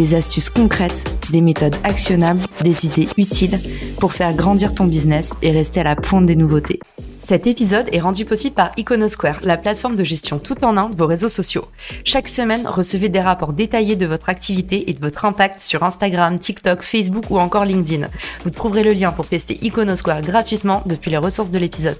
des astuces concrètes, des méthodes actionnables, des idées utiles pour faire grandir ton business et rester à la pointe des nouveautés. Cet épisode est rendu possible par Iconosquare, la plateforme de gestion tout en un de vos réseaux sociaux. Chaque semaine, recevez des rapports détaillés de votre activité et de votre impact sur Instagram, TikTok, Facebook ou encore LinkedIn. Vous trouverez le lien pour tester Iconosquare gratuitement depuis les ressources de l'épisode.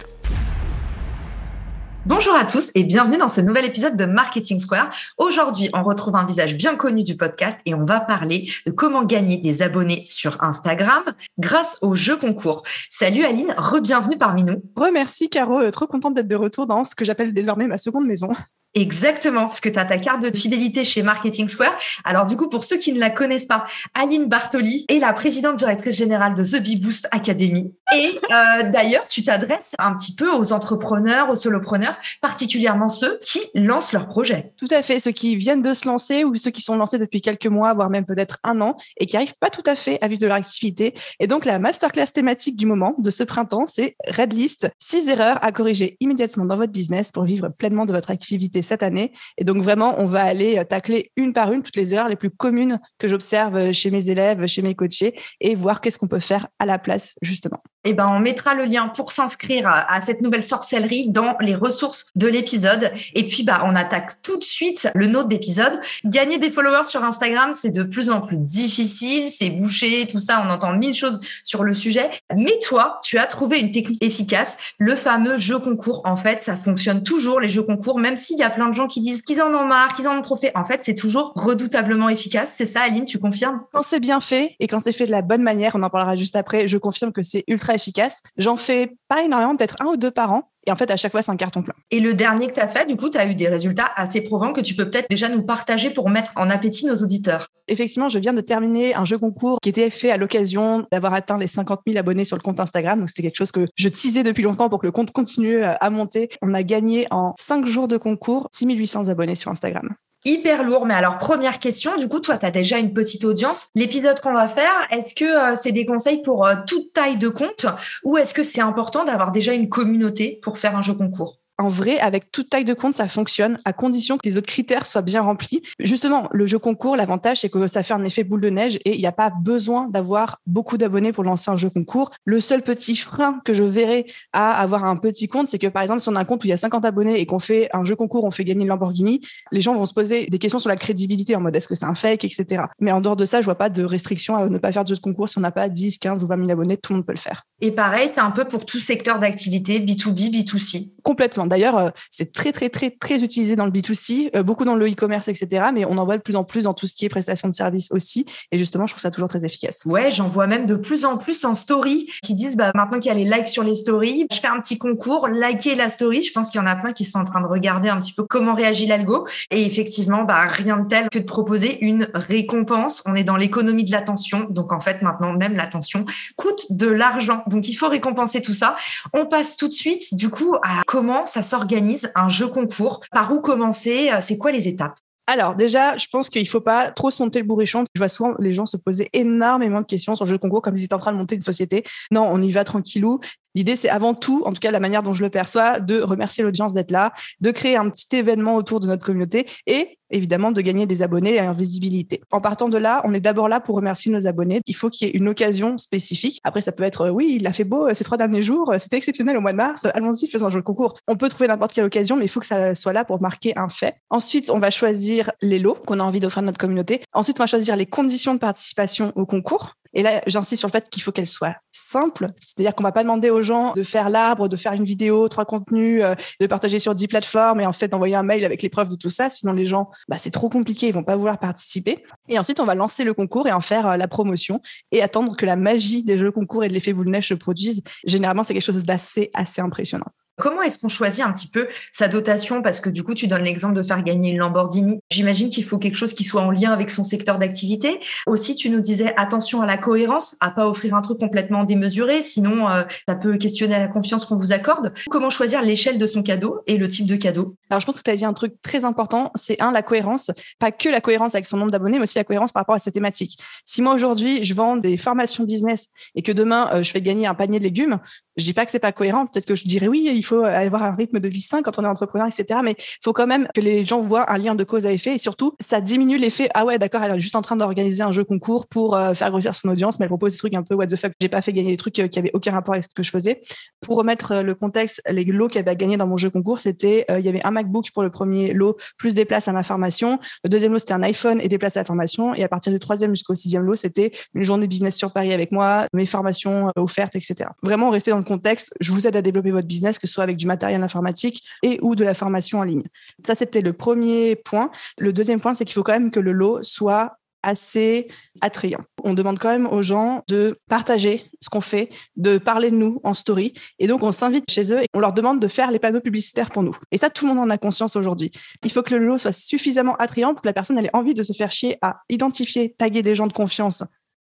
Bonjour à tous et bienvenue dans ce nouvel épisode de Marketing Square. Aujourd'hui, on retrouve un visage bien connu du podcast et on va parler de comment gagner des abonnés sur Instagram grâce au jeu concours. Salut Aline, re-bienvenue parmi nous. Remercie Caro, euh, trop contente d'être de retour dans ce que j'appelle désormais ma seconde maison. Exactement, parce que tu as ta carte de fidélité chez Marketing Square. Alors du coup, pour ceux qui ne la connaissent pas, Aline Bartoli est la présidente directrice générale de The Big Boost Academy. Et euh, d'ailleurs, tu t'adresses un petit peu aux entrepreneurs, aux solopreneurs, particulièrement ceux qui lancent leur projet. Tout à fait, ceux qui viennent de se lancer ou ceux qui sont lancés depuis quelques mois, voire même peut-être un an, et qui arrivent pas tout à fait à vivre de leur activité. Et donc la masterclass thématique du moment, de ce printemps, c'est Red List, 6 erreurs à corriger immédiatement dans votre business pour vivre pleinement de votre activité cette année. Et donc vraiment, on va aller euh, tacler une par une toutes les erreurs les plus communes que j'observe euh, chez mes élèves, chez mes coachés, et voir qu'est-ce qu'on peut faire à la place justement. Eh ben, on mettra le lien pour s'inscrire à, cette nouvelle sorcellerie dans les ressources de l'épisode. Et puis, bah, on attaque tout de suite le nôtre d'épisode. Gagner des followers sur Instagram, c'est de plus en plus difficile, c'est bouché, tout ça. On entend mille choses sur le sujet. Mais toi, tu as trouvé une technique efficace, le fameux jeu concours. En fait, ça fonctionne toujours, les jeux concours, même s'il y a plein de gens qui disent qu'ils en ont marre, qu'ils en ont trop fait. En fait, c'est toujours redoutablement efficace. C'est ça, Aline, tu confirmes? Quand c'est bien fait et quand c'est fait de la bonne manière, on en parlera juste après, je confirme que c'est ultra efficace. J'en fais pas énormément, peut-être un ou deux par an. Et en fait, à chaque fois, c'est un carton plein. Et le dernier que tu as fait, du coup, tu as eu des résultats assez probants que tu peux peut-être déjà nous partager pour mettre en appétit nos auditeurs. Effectivement, je viens de terminer un jeu concours qui était fait à l'occasion d'avoir atteint les 50 000 abonnés sur le compte Instagram. Donc, c'était quelque chose que je teasais depuis longtemps pour que le compte continue à monter. On a gagné en 5 jours de concours 6 800 abonnés sur Instagram. Hyper lourd, mais alors première question, du coup, toi, tu as déjà une petite audience. L'épisode qu'on va faire, est-ce que euh, c'est des conseils pour euh, toute taille de compte? Ou est-ce que c'est important d'avoir déjà une communauté pour faire un jeu concours? En vrai, avec toute taille de compte, ça fonctionne à condition que les autres critères soient bien remplis. Justement, le jeu concours, l'avantage, c'est que ça fait un effet boule de neige et il n'y a pas besoin d'avoir beaucoup d'abonnés pour lancer un jeu concours. Le seul petit frein que je verrais à avoir un petit compte, c'est que par exemple, si on a un compte où il y a 50 abonnés et qu'on fait un jeu concours, on fait gagner une Lamborghini, les gens vont se poser des questions sur la crédibilité en mode est-ce que c'est un fake, etc. Mais en dehors de ça, je vois pas de restriction à ne pas faire de jeu concours si on n'a pas 10, 15 ou 20 000 abonnés, tout le monde peut le faire. Et pareil, c'est un peu pour tout secteur d'activité, B2B, B2C. Complètement. D'ailleurs, euh, c'est très, très, très, très utilisé dans le B2C, euh, beaucoup dans le e-commerce, etc. Mais on en voit de plus en plus dans tout ce qui est prestation de services aussi. Et justement, je trouve ça toujours très efficace. Ouais, j'en vois même de plus en plus en story qui disent, bah, maintenant qu'il y a les likes sur les stories, je fais un petit concours, liker la story. Je pense qu'il y en a plein qui sont en train de regarder un petit peu comment réagit l'algo. Et effectivement, bah, rien de tel que de proposer une récompense. On est dans l'économie de l'attention. Donc, en fait, maintenant, même l'attention coûte de l'argent. Donc, il faut récompenser tout ça. On passe tout de suite, du coup, à comment ça s'organise un jeu concours. Par où commencer C'est quoi les étapes? Alors déjà, je pense qu'il faut pas trop se monter le bourrichon. Je vois souvent les gens se poser énormément de questions sur le jeu concours comme s'ils étaient en train de monter une société. Non, on y va tranquillou. L'idée, c'est avant tout, en tout cas la manière dont je le perçois, de remercier l'audience d'être là, de créer un petit événement autour de notre communauté et évidemment de gagner des abonnés et en visibilité. En partant de là, on est d'abord là pour remercier nos abonnés. Il faut qu'il y ait une occasion spécifique. Après, ça peut être oui, il a fait beau ces trois derniers jours, c'était exceptionnel au mois de mars, allons-y, faisons un jeu concours. On peut trouver n'importe quelle occasion, mais il faut que ça soit là pour marquer un fait. Ensuite, on va choisir les lots qu'on a envie d'offrir à notre communauté. Ensuite, on va choisir les conditions de participation au concours. Et là, j'insiste sur le fait qu'il faut qu'elle soit simple. C'est-à-dire qu'on va pas demander aux gens de faire l'arbre, de faire une vidéo, trois contenus, euh, de partager sur dix plateformes et en fait d'envoyer un mail avec les preuves de tout ça. Sinon, les gens, bah, c'est trop compliqué, ils vont pas vouloir participer. Et ensuite, on va lancer le concours et en faire euh, la promotion et attendre que la magie des jeux concours et de l'effet boule neige se produise. Généralement, c'est quelque chose d'assez, assez impressionnant. Comment est-ce qu'on choisit un petit peu sa dotation? Parce que du coup, tu donnes l'exemple de faire gagner une Lamborghini. J'imagine qu'il faut quelque chose qui soit en lien avec son secteur d'activité. Aussi, tu nous disais attention à la cohérence, à pas offrir un truc complètement démesuré, sinon euh, ça peut questionner la confiance qu'on vous accorde. Comment choisir l'échelle de son cadeau et le type de cadeau? Alors, je pense que tu as dit un truc très important, c'est un, la cohérence. Pas que la cohérence avec son nombre d'abonnés, mais aussi la cohérence par rapport à sa thématique. Si moi, aujourd'hui, je vends des formations business et que demain, euh, je fais gagner un panier de légumes, je dis pas que c'est pas cohérent. Peut-être que je dirais oui, il faut avoir un rythme de vie sain quand on est entrepreneur, etc. Mais il faut quand même que les gens voient un lien de cause à effet et surtout, ça diminue l'effet. Ah ouais, d'accord, elle est juste en train d'organiser un jeu concours pour euh, faire grossir son audience, mais elle propose des trucs un peu what the fuck. J'ai pas fait gagner des trucs euh, qui avaient aucun rapport avec ce que je faisais. Pour remettre euh, le contexte, les lots qu'elle avait gagné dans mon jeu concours, c'était il y avait un MacBook pour le premier lot plus des places à ma formation. Le deuxième lot c'était un iPhone et des places à la formation. Et à partir du troisième jusqu'au sixième lot, c'était une journée business sur Paris avec moi, mes formations offertes, etc. Vraiment rester dans le contexte. Je vous aide à développer votre business, que ce soit avec du matériel informatique et ou de la formation en ligne. Ça, c'était le premier point. Le deuxième point, c'est qu'il faut quand même que le lot soit assez attrayant. On demande quand même aux gens de partager ce qu'on fait, de parler de nous en story. Et donc, on s'invite chez eux et on leur demande de faire les panneaux publicitaires pour nous. Et ça, tout le monde en a conscience aujourd'hui. Il faut que le lot soit suffisamment attrayant pour que la personne ait envie de se faire chier à identifier, taguer des gens de confiance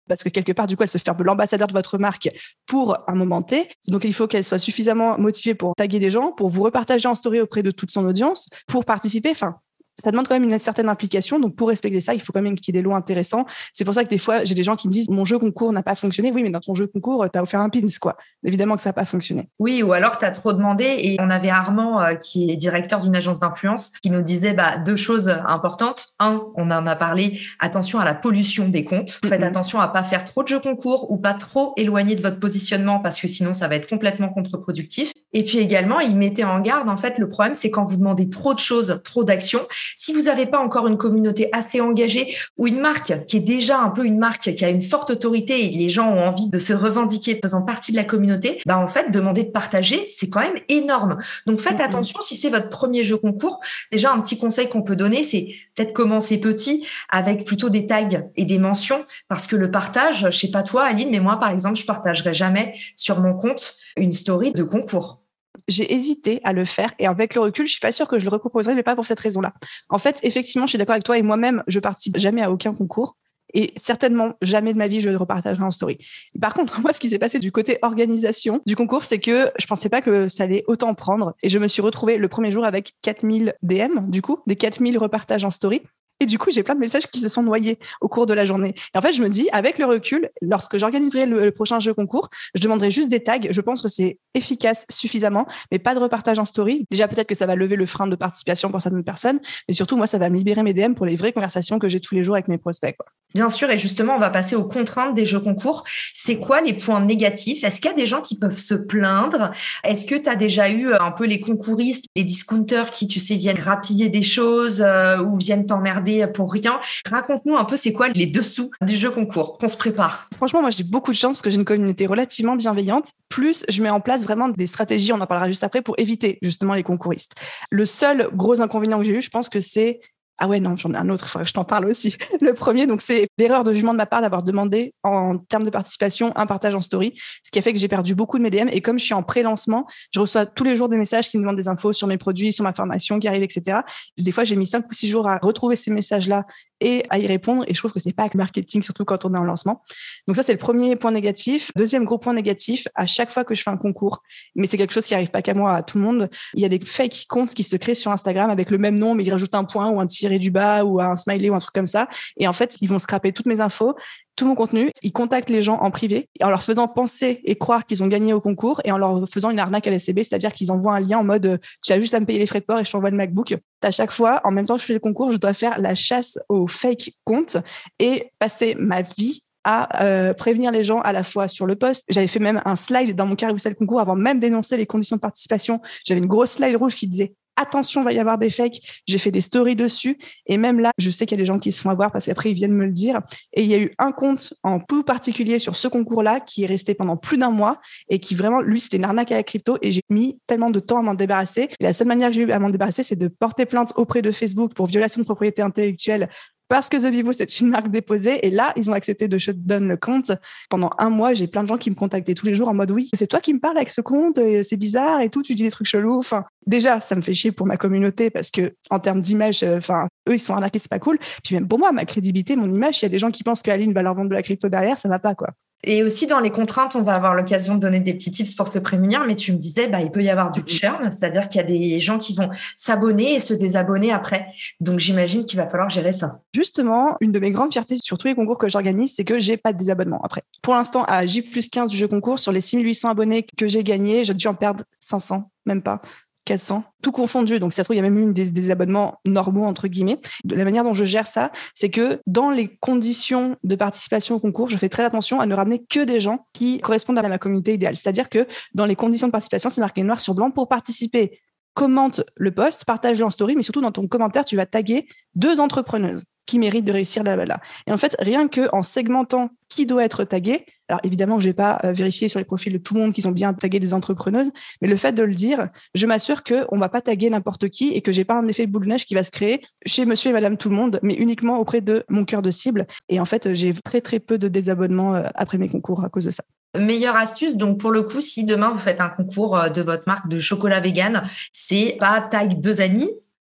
parce que quelque part, du coup, elle se fait l'ambassadeur de votre marque pour un moment T. Donc, il faut qu'elle soit suffisamment motivée pour taguer des gens, pour vous repartager en story auprès de toute son audience, pour participer. Enfin, ça demande quand même une certaine implication. Donc, pour respecter ça, il faut quand même qu'il y ait des lots intéressants. C'est pour ça que des fois, j'ai des gens qui me disent mon jeu concours n'a pas fonctionné. Oui, mais dans ton jeu concours, tu as offert un pins, quoi. Évidemment que ça n'a pas fonctionné. Oui, ou alors tu as trop demandé. Et on avait Armand, euh, qui est directeur d'une agence d'influence, qui nous disait bah, deux choses importantes. Un, on en a parlé, attention à la pollution des comptes. Faites attention à pas faire trop de jeux concours ou pas trop éloigné de votre positionnement parce que sinon, ça va être complètement contre-productif. Et puis également, il mettait en garde, en fait, le problème, c'est quand vous demandez trop de choses, trop d'actions si vous n'avez pas encore une communauté assez engagée ou une marque qui est déjà un peu une marque qui a une forte autorité et les gens ont envie de se revendiquer faisant partie de la communauté, bah en fait, demander de partager, c'est quand même énorme. Donc faites attention si c'est votre premier jeu concours. Déjà, un petit conseil qu'on peut donner, c'est peut-être commencer petit avec plutôt des tags et des mentions parce que le partage, je sais pas toi, Aline, mais moi, par exemple, je partagerai jamais sur mon compte une story de concours j'ai hésité à le faire et avec le recul, je suis pas sûre que je le reproposerai, mais pas pour cette raison-là. En fait, effectivement, je suis d'accord avec toi et moi-même, je participe jamais à aucun concours et certainement jamais de ma vie je le repartagerai en story. Par contre, moi, ce qui s'est passé du côté organisation du concours, c'est que je pensais pas que ça allait autant prendre et je me suis retrouvée le premier jour avec 4000 DM, du coup, des 4000 repartages en story. Et du coup, j'ai plein de messages qui se sont noyés au cours de la journée. Et en fait, je me dis, avec le recul, lorsque j'organiserai le, prochain jeu concours, je demanderai juste des tags. Je pense que c'est efficace suffisamment, mais pas de repartage en story. Déjà, peut-être que ça va lever le frein de participation pour certaines personnes, mais surtout, moi, ça va me libérer mes DM pour les vraies conversations que j'ai tous les jours avec mes prospects. Bien sûr, et justement, on va passer aux contraintes des jeux concours. C'est quoi les points négatifs? Est-ce qu'il y a des gens qui peuvent se plaindre? Est-ce que tu as déjà eu un peu les concouristes, les discounters qui, tu sais, viennent grappiller des choses euh, ou viennent t'emmerder pour rien? Raconte-nous un peu c'est quoi les dessous du jeu concours qu'on se prépare? Franchement, moi j'ai beaucoup de chance parce que j'ai une communauté relativement bienveillante. Plus je mets en place vraiment des stratégies, on en parlera juste après, pour éviter justement les concouristes. Le seul gros inconvénient que j'ai eu, je pense que c'est ah ouais, non, j'en ai un autre, il faudrait que je t'en parle aussi. Le premier, donc c'est l'erreur de jugement de ma part d'avoir demandé en termes de participation un partage en story, ce qui a fait que j'ai perdu beaucoup de mes DM. Et comme je suis en pré-lancement, je reçois tous les jours des messages qui me demandent des infos sur mes produits, sur ma formation qui arrive, etc. Des fois, j'ai mis cinq ou six jours à retrouver ces messages-là et à y répondre. Et je trouve que c'est pas marketing, surtout quand on est en lancement. Donc ça, c'est le premier point négatif. Deuxième gros point négatif, à chaque fois que je fais un concours, mais c'est quelque chose qui arrive pas qu'à moi, à tout le monde, il y a des fake comptes qui se créent sur Instagram avec le même nom, mais ils rajoutent un point ou un tiré du bas ou un smiley ou un truc comme ça. Et en fait, ils vont scraper toutes mes infos tout mon contenu, ils contactent les gens en privé en leur faisant penser et croire qu'ils ont gagné au concours et en leur faisant une arnaque à la c'est-à-dire qu'ils envoient un lien en mode tu as juste à me payer les frais de port et je t'envoie le MacBook. À chaque fois, en même temps que je fais le concours, je dois faire la chasse aux fake comptes et passer ma vie à euh, prévenir les gens à la fois sur le poste. J'avais fait même un slide dans mon carousel concours avant même d'énoncer les conditions de participation. J'avais une grosse slide rouge qui disait attention, va y avoir des fakes. J'ai fait des stories dessus. Et même là, je sais qu'il y a des gens qui se font avoir parce qu'après, ils viennent me le dire. Et il y a eu un compte en tout particulier sur ce concours-là qui est resté pendant plus d'un mois et qui vraiment, lui, c'était une arnaque à la crypto. Et j'ai mis tellement de temps à m'en débarrasser. La seule manière que j'ai eu à m'en débarrasser, c'est de porter plainte auprès de Facebook pour violation de propriété intellectuelle parce que The Bibo, c'est une marque déposée. Et là, ils ont accepté de shutdown le compte. Pendant un mois, j'ai plein de gens qui me contactaient tous les jours en mode oui, c'est toi qui me parles avec ce compte, c'est bizarre et tout, tu dis des trucs chelous. Enfin, déjà, ça me fait chier pour ma communauté parce que en termes d'image, euh, enfin, eux, ils sont arnaqués, c'est pas cool. Puis même pour moi, ma crédibilité, mon image, il y a des gens qui pensent que Aline va leur vendre de la crypto derrière, ça va pas, quoi. Et aussi, dans les contraintes, on va avoir l'occasion de donner des petits tips pour se prémunir, mais tu me disais, bah, il peut y avoir du churn, c'est-à-dire qu'il y a des gens qui vont s'abonner et se désabonner après. Donc, j'imagine qu'il va falloir gérer ça. Justement, une de mes grandes fiertés sur tous les concours que j'organise, c'est que j'ai pas de désabonnement après. Pour l'instant, à J plus 15 du jeu concours, sur les 6800 abonnés que j'ai gagnés, j'ai dû en perdre 500, même pas. 400, tout confondu. Donc, ça se trouve, il y a même eu des, abonnements normaux, entre guillemets. De la manière dont je gère ça, c'est que dans les conditions de participation au concours, je fais très attention à ne ramener que des gens qui correspondent à ma communauté idéale. C'est-à-dire que dans les conditions de participation, c'est marqué noir sur blanc pour participer. Commente le post, partage-le en story, mais surtout dans ton commentaire, tu vas taguer deux entrepreneuses qui méritent de réussir là-bas. Et en fait, rien que en segmentant qui doit être tagué, alors évidemment, je vais pas euh, vérifier sur les profils de tout le monde qu'ils ont bien tagué des entrepreneuses, mais le fait de le dire, je m'assure que on va pas taguer n'importe qui et que j'ai pas un effet boule de neige qui va se créer chez Monsieur et Madame tout le monde, mais uniquement auprès de mon cœur de cible. Et en fait, j'ai très très peu de désabonnements euh, après mes concours à cause de ça. Meilleure astuce, donc pour le coup, si demain vous faites un concours euh, de votre marque de chocolat vegan, c'est pas tag deux amis,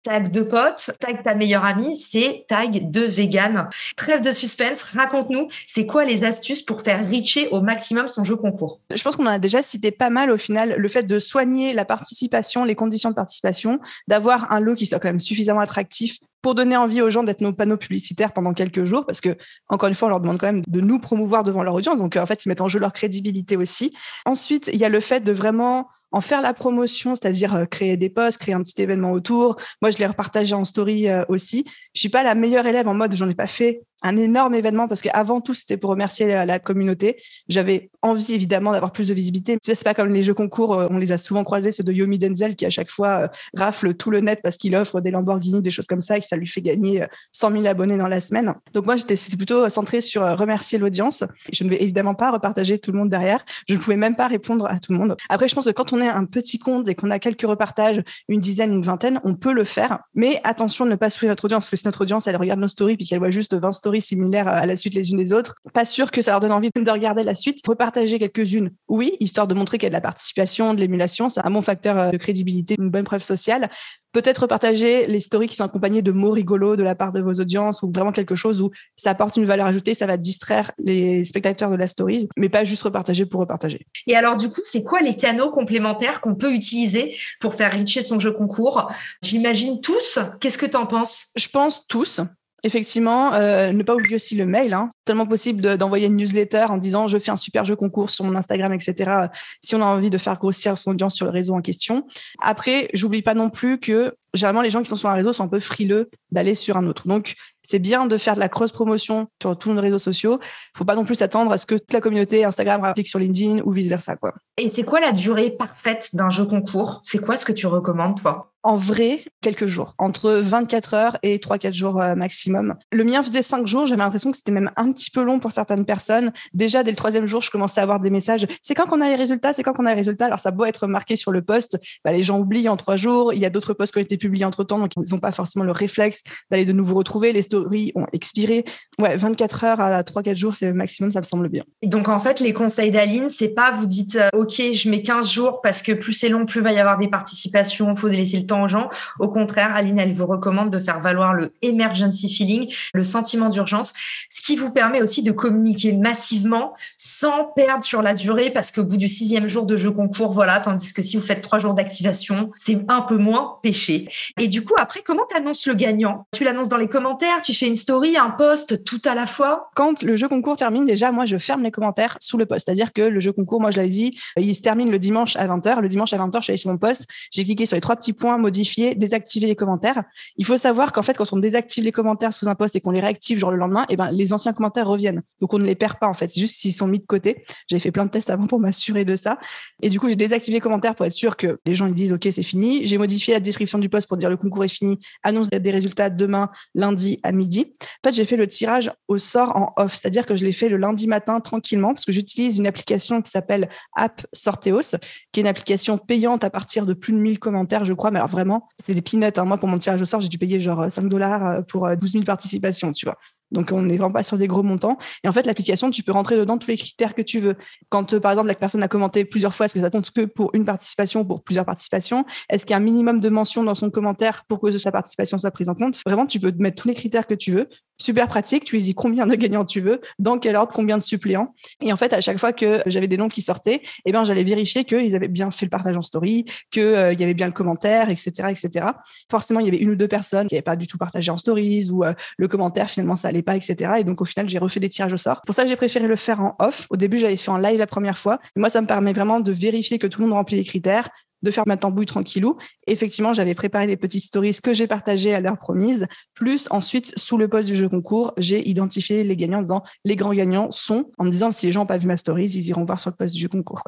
tag de potes, tag ta meilleure amie, c'est tag de vegan. Trêve de suspense, raconte-nous, c'est quoi les astuces pour faire richer au maximum son jeu concours? Je pense qu'on en a déjà cité pas mal au final, le fait de soigner la participation, les conditions de participation, d'avoir un lot qui soit quand même suffisamment attractif pour donner envie aux gens d'être nos panneaux publicitaires pendant quelques jours, parce que, encore une fois, on leur demande quand même de nous promouvoir devant leur audience. Donc, en fait, ils mettent en jeu leur crédibilité aussi. Ensuite, il y a le fait de vraiment en faire la promotion, c'est-à-dire euh, créer des posts, créer un petit événement autour. Moi, je l'ai repartagé en story euh, aussi. Je suis pas la meilleure élève en mode j'en ai pas fait un énorme événement parce qu'avant tout, c'était pour remercier la, communauté. J'avais envie évidemment d'avoir plus de visibilité. C'est pas comme les jeux concours, euh, on les a souvent croisés, ceux de Yomi Denzel qui à chaque fois rafle tout le net parce qu'il offre des Lamborghini, des choses comme ça et que ça lui fait gagner 100 000 abonnés dans la semaine. Donc moi, j'étais plutôt centré sur remercier l'audience. Je ne vais évidemment pas repartager tout le monde derrière. Je ne pouvais même pas répondre à tout le monde. Après, je pense que quand on est un petit compte et qu'on a quelques repartages, une dizaine, une vingtaine, on peut le faire. Mais attention de ne pas souffrir notre audience, parce que si notre audience, elle regarde nos stories puis qu'elle voit juste 20 stories similaires à la suite les unes des autres, pas sûr que ça leur donne envie de regarder la suite. Repartager quelques-unes, oui, histoire de montrer qu'il y a de la participation, de l'émulation, c'est un bon facteur euh, de crédibilité, une bonne preuve sociale. Peut-être partager les stories qui sont accompagnées de mots rigolos de la part de vos audiences ou vraiment quelque chose où ça apporte une valeur ajoutée, ça va distraire les spectateurs de la story, mais pas juste repartager pour repartager. Et alors, du coup, c'est quoi les canaux complémentaires qu'on peut utiliser pour faire richer son jeu concours? J'imagine tous. Qu'est-ce que tu en penses? Je pense tous. Effectivement, euh, ne pas oublier aussi le mail. Hein. C'est tellement possible d'envoyer une newsletter en disant je fais un super jeu concours sur mon Instagram, etc. Si on a envie de faire grossir son audience sur le réseau en question. Après, j'oublie pas non plus que généralement les gens qui sont sur un réseau sont un peu frileux d'aller sur un autre. Donc c'est bien de faire de la cross promotion sur tous nos réseaux sociaux. Faut pas non plus s'attendre à ce que toute la communauté Instagram applique sur LinkedIn ou vice versa quoi. Et c'est quoi la durée parfaite d'un jeu concours? C'est quoi ce que tu recommandes toi? En vrai, quelques jours, entre 24 heures et 3-4 jours euh, maximum. Le mien faisait 5 jours, j'avais l'impression que c'était même un petit peu long pour certaines personnes. Déjà, dès le troisième jour, je commençais à avoir des messages. C'est quand qu'on a les résultats C'est quand qu'on a les résultats Alors, ça doit être marqué sur le poste. Bah, les gens oublient en 3 jours. Il y a d'autres posts qui ont été publiés entre temps, donc ils n'ont pas forcément le réflexe d'aller de nouveau retrouver. Les stories ont expiré. Ouais, 24 heures à 3-4 jours, c'est le maximum, ça me semble bien. Donc, en fait, les conseils d'Aline, c'est pas vous dites, euh, OK, je mets 15 jours parce que plus c'est long, plus va y avoir des participations, faut laisser le temps aux gens. Au contraire, Aline, elle vous recommande de faire valoir le emergency feeling, le sentiment d'urgence, ce qui vous permet aussi de communiquer massivement sans perdre sur la durée parce qu'au bout du sixième jour de jeu concours, voilà, tandis que si vous faites trois jours d'activation, c'est un peu moins péché. Et du coup, après, comment tu annonces le gagnant? Tu l'annonces dans les commentaires, tu fais une story, un post, tout à la fois? Quand le jeu concours termine, déjà, moi, je ferme les commentaires sous le post. C'est-à-dire que le jeu concours, moi, je l'avais dit, il se termine le dimanche à 20h. Le dimanche à 20h, je suis allée sur mon post, j'ai cliqué sur les trois petits points modifiés désactiver les commentaires. Il faut savoir qu'en fait, quand on désactive les commentaires sous un post et qu'on les réactive genre le lendemain, et eh ben les anciens commentaires reviennent. Donc on ne les perd pas en fait. C'est juste s'ils sont mis de côté. J'avais fait plein de tests avant pour m'assurer de ça. Et du coup, j'ai désactivé les commentaires pour être sûr que les gens ils disent ok c'est fini. J'ai modifié la description du post pour dire le concours est fini, annonce des résultats demain, lundi à midi. En fait, j'ai fait le tirage au sort en off, c'est-à-dire que je l'ai fait le lundi matin tranquillement parce que j'utilise une application qui s'appelle App Sorteos, qui est une application payante à partir de plus de 1000 commentaires, je crois. Mais alors vraiment, c'est des peanuts. Hein. Moi, pour mon tirage au sort, j'ai dû payer genre 5 dollars pour 12 000 participations, tu vois. Donc, on n'est vraiment pas sur des gros montants. Et en fait, l'application, tu peux rentrer dedans tous les critères que tu veux. Quand, euh, par exemple, la personne a commenté plusieurs fois, est-ce que ça compte que pour une participation ou pour plusieurs participations? Est-ce qu'il y a un minimum de mentions dans son commentaire pour que sa participation soit prise en compte? Vraiment, tu peux mettre tous les critères que tu veux. Super pratique. Tu dis combien de gagnants tu veux, dans quel ordre, combien de suppléants. Et en fait, à chaque fois que j'avais des noms qui sortaient, eh ben, j'allais vérifier qu'ils avaient bien fait le partage en story, qu'il euh, y avait bien le commentaire, etc., etc. Forcément, il y avait une ou deux personnes qui n'avaient pas du tout partagé en stories ou euh, le commentaire, finalement, ça allait pas, etc. Et donc, au final, j'ai refait des tirages au sort. Pour ça, j'ai préféré le faire en off. Au début, j'avais fait en live la première fois. moi, ça me permet vraiment de vérifier que tout le monde remplit les critères, de faire ma tambouille tranquillou. effectivement, j'avais préparé des petites stories que j'ai partagées à l'heure promise. Plus ensuite, sous le poste du jeu concours, j'ai identifié les gagnants en disant les grands gagnants sont, en me disant si les gens n'ont pas vu ma stories, ils iront voir sur le poste du jeu concours.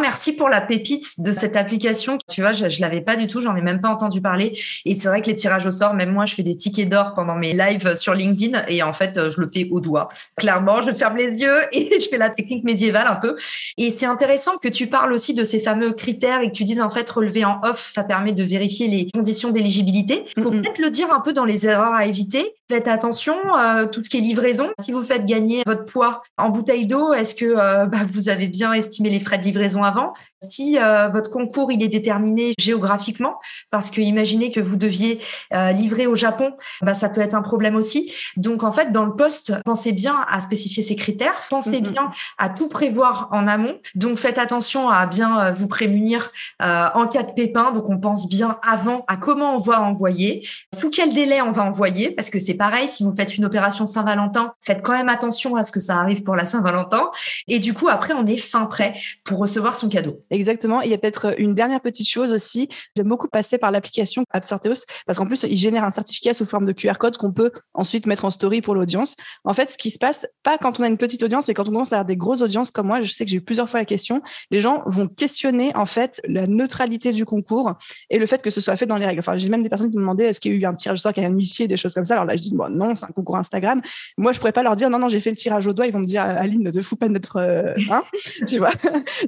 Merci pour la pépite de cette application. Tu vois, je, je l'avais pas du tout, j'en ai même pas entendu parler. Et c'est vrai que les tirages au sort, même moi, je fais des tickets d'or pendant mes lives sur LinkedIn et en fait, je le fais au doigt. Clairement, je ferme les yeux et je fais la technique médiévale un peu. Et c'est intéressant que tu parles aussi de ces fameux critères et que tu dises en fait relever en off, ça permet de vérifier les conditions d'éligibilité. Faut peut-être le dire un peu dans les erreurs à éviter. Faites attention, euh, tout ce qui est livraison. Si vous faites gagner votre poids en bouteille d'eau, est-ce que euh, bah, vous avez bien estimé les frais de livraison avant. Si euh, votre concours il est déterminé géographiquement, parce que imaginez que vous deviez euh, livrer au Japon, bah, ça peut être un problème aussi. Donc en fait, dans le poste, pensez bien à spécifier ces critères, pensez mm-hmm. bien à tout prévoir en amont. Donc faites attention à bien euh, vous prémunir en cas de pépin. Donc on pense bien avant à comment on va envoyer, sous quel délai on va envoyer, parce que c'est pareil, si vous faites une opération Saint-Valentin, faites quand même attention à ce que ça arrive pour la Saint-Valentin. Et du coup, après, on est fin prêt pour recevoir son cadeau. Exactement. il y a peut-être une dernière petite chose aussi. J'aime beaucoup passer par l'application Absorteos parce qu'en plus, il génère un certificat sous forme de QR code qu'on peut ensuite mettre en story pour l'audience. En fait, ce qui se passe, pas quand on a une petite audience, mais quand on commence à avoir des grosses audiences comme moi, je sais que j'ai eu plusieurs fois la question, les gens vont questionner en fait la neutralité du concours et le fait que ce soit fait dans les règles. Enfin, j'ai même des personnes qui me demandaient est-ce qu'il y a eu un tirage au sort, qu'il y a huissier, des choses comme ça? Alors là, je dis bon, non, c'est un concours Instagram. Moi, je pourrais pas leur dire non, non, j'ai fait le tirage au doigt. Ils vont me dire Aline, ne te fous pas de notre, euh, hein, tu vois.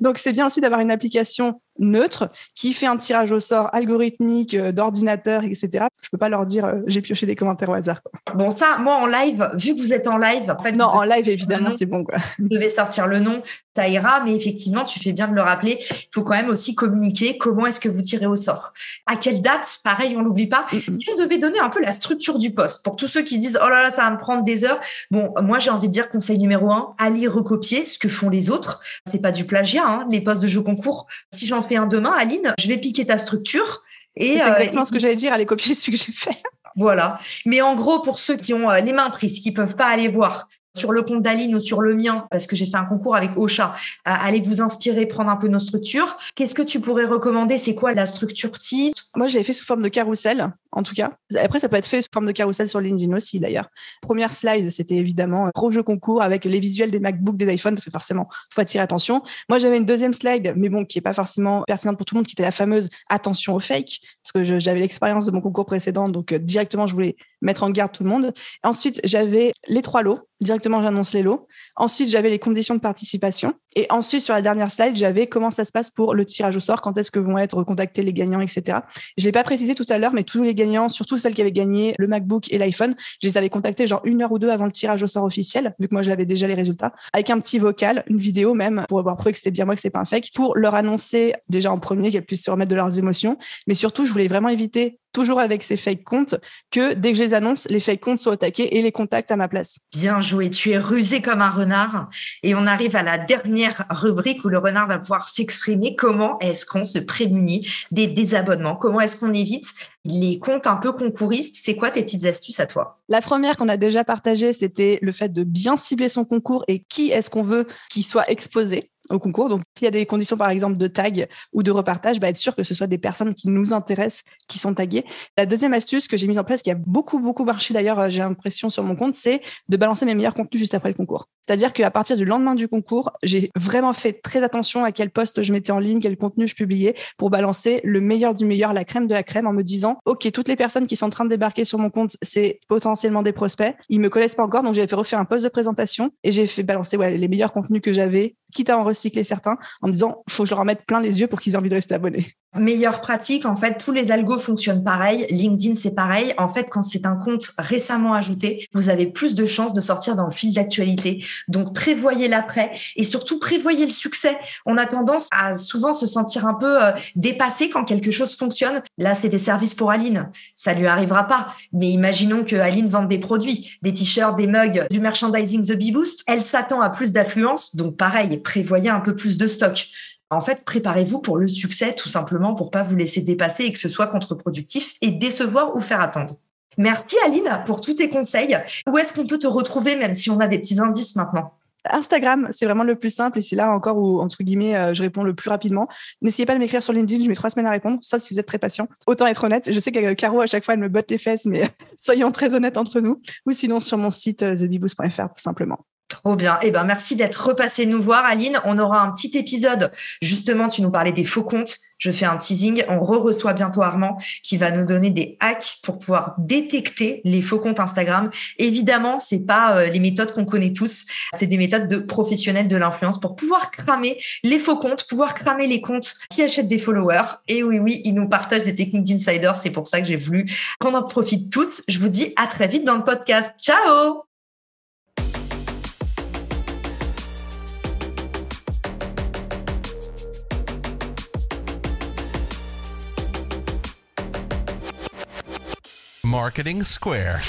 Donc c'est aussi d'avoir une application neutre qui fait un tirage au sort algorithmique euh, d'ordinateur, etc. Je peux pas leur dire euh, j'ai pioché des commentaires au hasard. Bon, ça, moi en live, vu que vous êtes en live, en fait, non, en live évidemment, c'est bon. Quoi. Vous devez sortir le nom, ça ira, mais effectivement, tu fais bien de le rappeler. Il faut quand même aussi communiquer comment est-ce que vous tirez au sort. À quelle date Pareil, on l'oublie pas. Si on devait donner un peu la structure du poste pour tous ceux qui disent oh là là, ça va me prendre des heures. Bon, moi j'ai envie de dire conseil numéro un, allez recopier ce que font les autres. C'est pas du plagiat, hein, les postes de jeu concours. Si j'en fais un demain, Aline, je vais piquer ta structure. Et c'est exactement euh, ce que j'allais dire, aller copier ce que j'ai fait. Voilà. Mais en gros, pour ceux qui ont euh, les mains prises, qui peuvent pas aller voir sur le compte d'Aline ou sur le mien, parce que j'ai fait un concours avec Ocha, allez vous inspirer, prendre un peu nos structures. Qu'est-ce que tu pourrais recommander? C'est quoi la structure type? Moi, je l'ai fait sous forme de carrousel, en tout cas. Après, ça peut être fait sous forme de carrousel sur LinkedIn aussi, d'ailleurs. Première slide, c'était évidemment un gros jeu concours avec les visuels des MacBooks, des iPhones, parce que forcément, faut attirer attention. Moi, j'avais une deuxième slide, mais bon, qui est pas forcément pertinente pour tout le monde, qui était la fameuse attention au fake, parce que j'avais l'expérience de mon concours précédent, donc euh, directement, je voulais mettre en garde tout le monde. Ensuite, j'avais les trois lots. Directement, j'annonce les lots. Ensuite, j'avais les conditions de participation. Et ensuite, sur la dernière slide, j'avais comment ça se passe pour le tirage au sort, quand est-ce que vont être contactés les gagnants, etc. Je l'ai pas précisé tout à l'heure, mais tous les gagnants, surtout celles qui avaient gagné le MacBook et l'iPhone, je les avais contactés genre une heure ou deux avant le tirage au sort officiel, vu que moi j'avais déjà les résultats, avec un petit vocal, une vidéo même, pour avoir prouvé que c'était bien moi, que c'était pas un fake, pour leur annoncer déjà en premier qu'elles puissent se remettre de leurs émotions. Mais surtout, je voulais vraiment éviter toujours avec ces fake comptes, que dès que je les annonce, les fake comptes soient attaqués et les contacts à ma place. Bien joué, tu es rusé comme un renard. Et on arrive à la dernière rubrique où le renard va pouvoir s'exprimer. Comment est-ce qu'on se prémunit des désabonnements? Comment est-ce qu'on évite les comptes un peu concouristes? C'est quoi tes petites astuces à toi? La première qu'on a déjà partagée, c'était le fait de bien cibler son concours et qui est-ce qu'on veut qu'il soit exposé au concours. Donc, s'il y a des conditions, par exemple, de tag ou de repartage, bah, être sûr que ce soit des personnes qui nous intéressent, qui sont taguées. La deuxième astuce que j'ai mise en place, qui a beaucoup, beaucoup marché d'ailleurs, euh, j'ai l'impression sur mon compte, c'est de balancer mes meilleurs contenus juste après le concours. C'est-à-dire qu'à partir du lendemain du concours, j'ai vraiment fait très attention à quel poste je mettais en ligne, quel contenu je publiais pour balancer le meilleur du meilleur, la crème de la crème en me disant, OK, toutes les personnes qui sont en train de débarquer sur mon compte, c'est potentiellement des prospects. Ils me connaissent pas encore, donc j'ai fait refaire un poste de présentation et j'ai fait balancer ouais, les meilleurs contenus que j'avais, quitte à en recycler certains, en me disant, faut que je leur en mette plein les yeux pour qu'ils aient envie de rester abonnés. Meilleure pratique, en fait, tous les algos fonctionnent pareil. LinkedIn, c'est pareil. En fait, quand c'est un compte récemment ajouté, vous avez plus de chances de sortir dans le fil d'actualité. Donc, prévoyez l'après et surtout prévoyez le succès. On a tendance à souvent se sentir un peu euh, dépassé quand quelque chose fonctionne. Là, c'est des services pour Aline. Ça lui arrivera pas. Mais imaginons que Aline vende des produits, des t-shirts, des mugs, du merchandising The Bee Boost. Elle s'attend à plus d'affluence. Donc, pareil, prévoyez un peu plus de stock. En fait, préparez-vous pour le succès, tout simplement, pour pas vous laisser dépasser et que ce soit contre-productif et décevoir ou faire attendre. Merci Aline pour tous tes conseils. Où est-ce qu'on peut te retrouver, même si on a des petits indices maintenant? Instagram, c'est vraiment le plus simple et c'est là encore où, entre guillemets, euh, je réponds le plus rapidement. N'essayez pas de m'écrire sur LinkedIn, je mets trois semaines à répondre, sauf si vous êtes très patient. Autant être honnête. Je sais que Caro, à chaque fois, elle me botte les fesses, mais soyons très honnêtes entre nous. Ou sinon, sur mon site, euh, tout simplement. Trop bien. Eh ben, merci d'être repassé nous voir, Aline. On aura un petit épisode. Justement, tu nous parlais des faux comptes. Je fais un teasing. On re-reçoit bientôt Armand qui va nous donner des hacks pour pouvoir détecter les faux comptes Instagram. Évidemment, c'est pas euh, les méthodes qu'on connaît tous. C'est des méthodes de professionnels de l'influence pour pouvoir cramer les faux comptes, pouvoir cramer les comptes qui achètent des followers. Et oui, oui, ils nous partagent des techniques d'insider. C'est pour ça que j'ai voulu qu'on en profite toutes. Je vous dis à très vite dans le podcast. Ciao! Marketing Square.